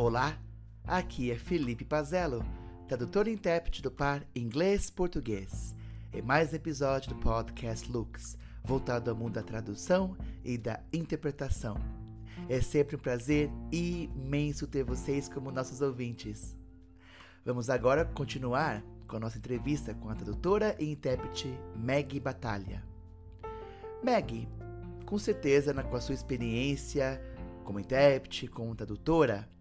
Olá, aqui é Felipe Pazello, tradutor e intérprete do par inglês-português, em mais um episódio do podcast Lux, voltado ao mundo da tradução e da interpretação. É sempre um prazer imenso ter vocês como nossos ouvintes. Vamos agora continuar com a nossa entrevista com a tradutora e intérprete Maggie Batalha. Maggie, com certeza, com a sua experiência como intérprete, como tradutora,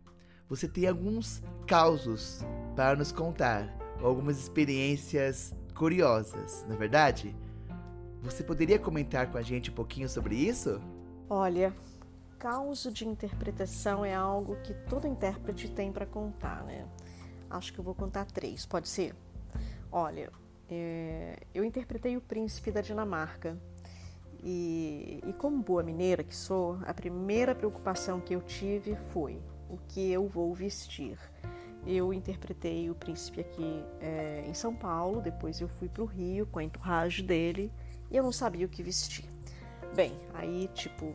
você tem alguns causos para nos contar, algumas experiências curiosas, não é verdade? Você poderia comentar com a gente um pouquinho sobre isso? Olha, causo de interpretação é algo que todo intérprete tem para contar, né? Acho que eu vou contar três, pode ser? Olha, é, eu interpretei o príncipe da Dinamarca e, e, como boa mineira que sou, a primeira preocupação que eu tive foi o que eu vou vestir. Eu interpretei o príncipe aqui é, em São Paulo, depois eu fui para o Rio com a entourage dele e eu não sabia o que vestir. Bem, aí tipo,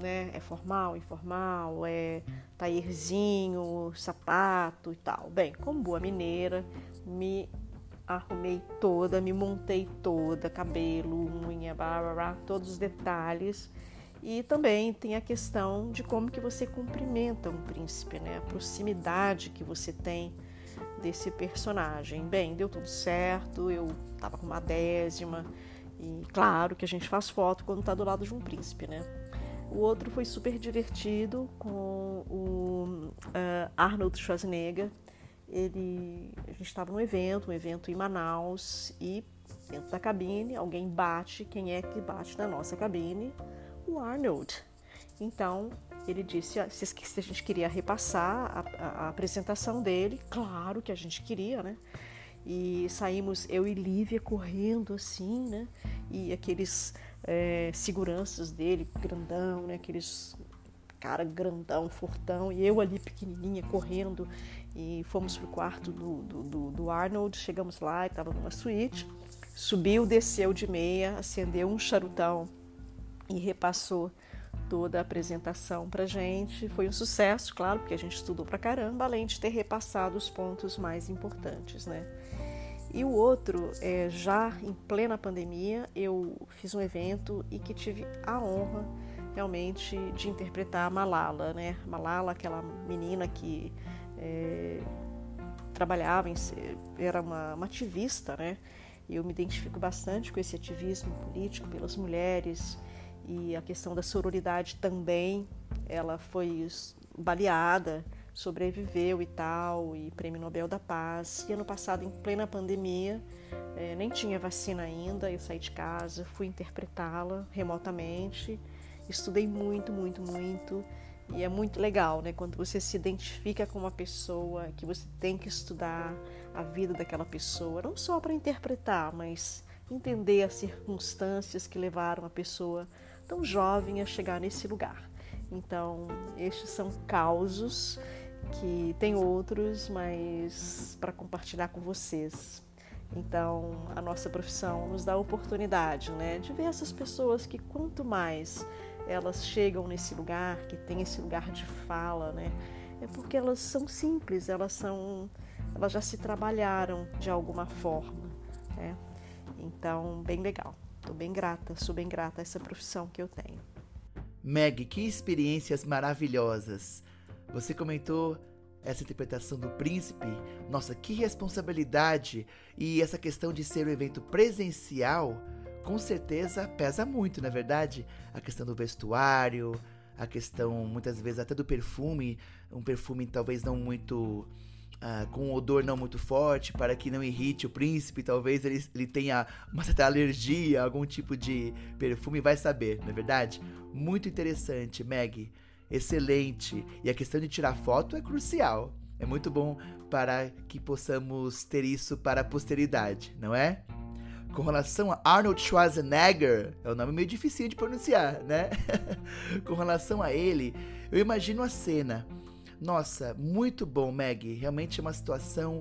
né, é formal, informal, é taierzinho, sapato e tal. Bem, como boa mineira, me arrumei toda, me montei toda, cabelo, unha, blá, blá, blá, todos os detalhes. E também tem a questão de como que você cumprimenta um príncipe, né? A proximidade que você tem desse personagem. Bem, deu tudo certo, eu tava com uma décima e claro que a gente faz foto quando tá do lado de um príncipe, né? O outro foi super divertido com o uh, Arnold Schwarzenegger, ele, a gente estava num evento, um evento em Manaus, e dentro da cabine alguém bate. Quem é que bate na nossa cabine? O Arnold. Então ele disse se a gente queria repassar a, a, a apresentação dele. Claro que a gente queria, né? E saímos eu e Lívia correndo assim, né? E aqueles é, seguranças dele, grandão, né? Aqueles cara grandão, fortão, e eu ali pequenininha correndo e fomos pro quarto do, do, do Arnold, chegamos lá, estava numa suíte, subiu, desceu de meia, acendeu um charutão e repassou toda a apresentação pra gente. Foi um sucesso, claro, porque a gente estudou pra caramba, além de ter repassado os pontos mais importantes, né? E o outro, é, já em plena pandemia, eu fiz um evento e que tive a honra realmente de interpretar a Malala, né? Malala, aquela menina que é, trabalhava, em, era uma, uma ativista, né? Eu me identifico bastante com esse ativismo político pelas mulheres e a questão da sororidade também. Ela foi baleada, sobreviveu e tal, e Prêmio Nobel da Paz. E ano passado, em plena pandemia, é, nem tinha vacina ainda, eu saí de casa, fui interpretá-la remotamente Estudei muito, muito, muito. E é muito legal, né? Quando você se identifica com uma pessoa, que você tem que estudar a vida daquela pessoa, não só para interpretar, mas entender as circunstâncias que levaram a pessoa tão jovem a chegar nesse lugar. Então, estes são causos que tem outros, mas para compartilhar com vocês. Então, a nossa profissão nos dá a oportunidade, né, de ver essas pessoas que quanto mais elas chegam nesse lugar, que tem esse lugar de fala, né? É porque elas são simples, elas são, elas já se trabalharam de alguma forma, né? Então, bem legal. Estou bem grata, sou bem grata a essa profissão que eu tenho. Meg, que experiências maravilhosas! Você comentou essa interpretação do príncipe. Nossa, que responsabilidade! E essa questão de ser um evento presencial com certeza pesa muito, na é verdade, a questão do vestuário, a questão muitas vezes até do perfume, um perfume talvez não muito Uh, com um odor não muito forte para que não irrite o príncipe, talvez ele, ele tenha uma certa alergia a algum tipo de perfume, vai saber, não é verdade? Muito interessante, Meg. Excelente. E a questão de tirar foto é crucial. É muito bom para que possamos ter isso para a posteridade, não é? com relação a Arnold Schwarzenegger, é um nome meio difícil de pronunciar, né? com relação a ele, eu imagino a cena. Nossa, muito bom, Meg. Realmente é uma situação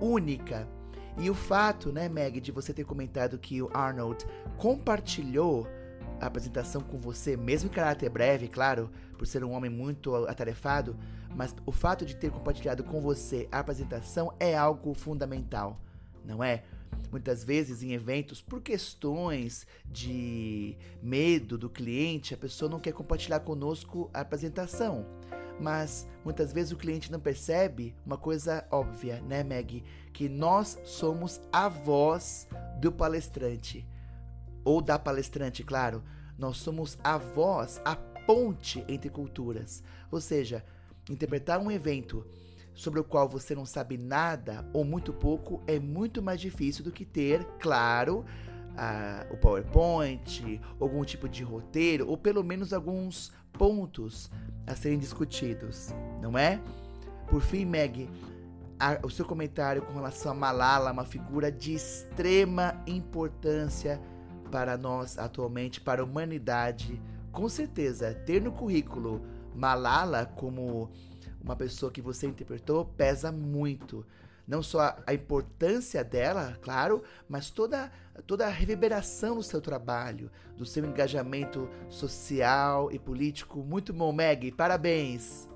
única. E o fato, né, Meg, de você ter comentado que o Arnold compartilhou a apresentação com você, mesmo em caráter breve, claro, por ser um homem muito atarefado, mas o fato de ter compartilhado com você a apresentação é algo fundamental, não é? Muitas vezes em eventos, por questões de medo do cliente, a pessoa não quer compartilhar conosco a apresentação. Mas muitas vezes o cliente não percebe uma coisa óbvia, né, Meg? Que nós somos a voz do palestrante. Ou da palestrante, claro. Nós somos a voz, a ponte entre culturas. Ou seja, interpretar um evento sobre o qual você não sabe nada ou muito pouco é muito mais difícil do que ter, claro, o PowerPoint, algum tipo de roteiro ou pelo menos alguns pontos a serem discutidos, não é? Por fim, Meg, o seu comentário com relação a Malala, uma figura de extrema importância para nós atualmente, para a humanidade. Com certeza, ter no currículo Malala como uma pessoa que você interpretou pesa muito. Não só a importância dela, claro, mas toda, toda a reverberação do seu trabalho, do seu engajamento social e político. Muito bom, Meg. Parabéns!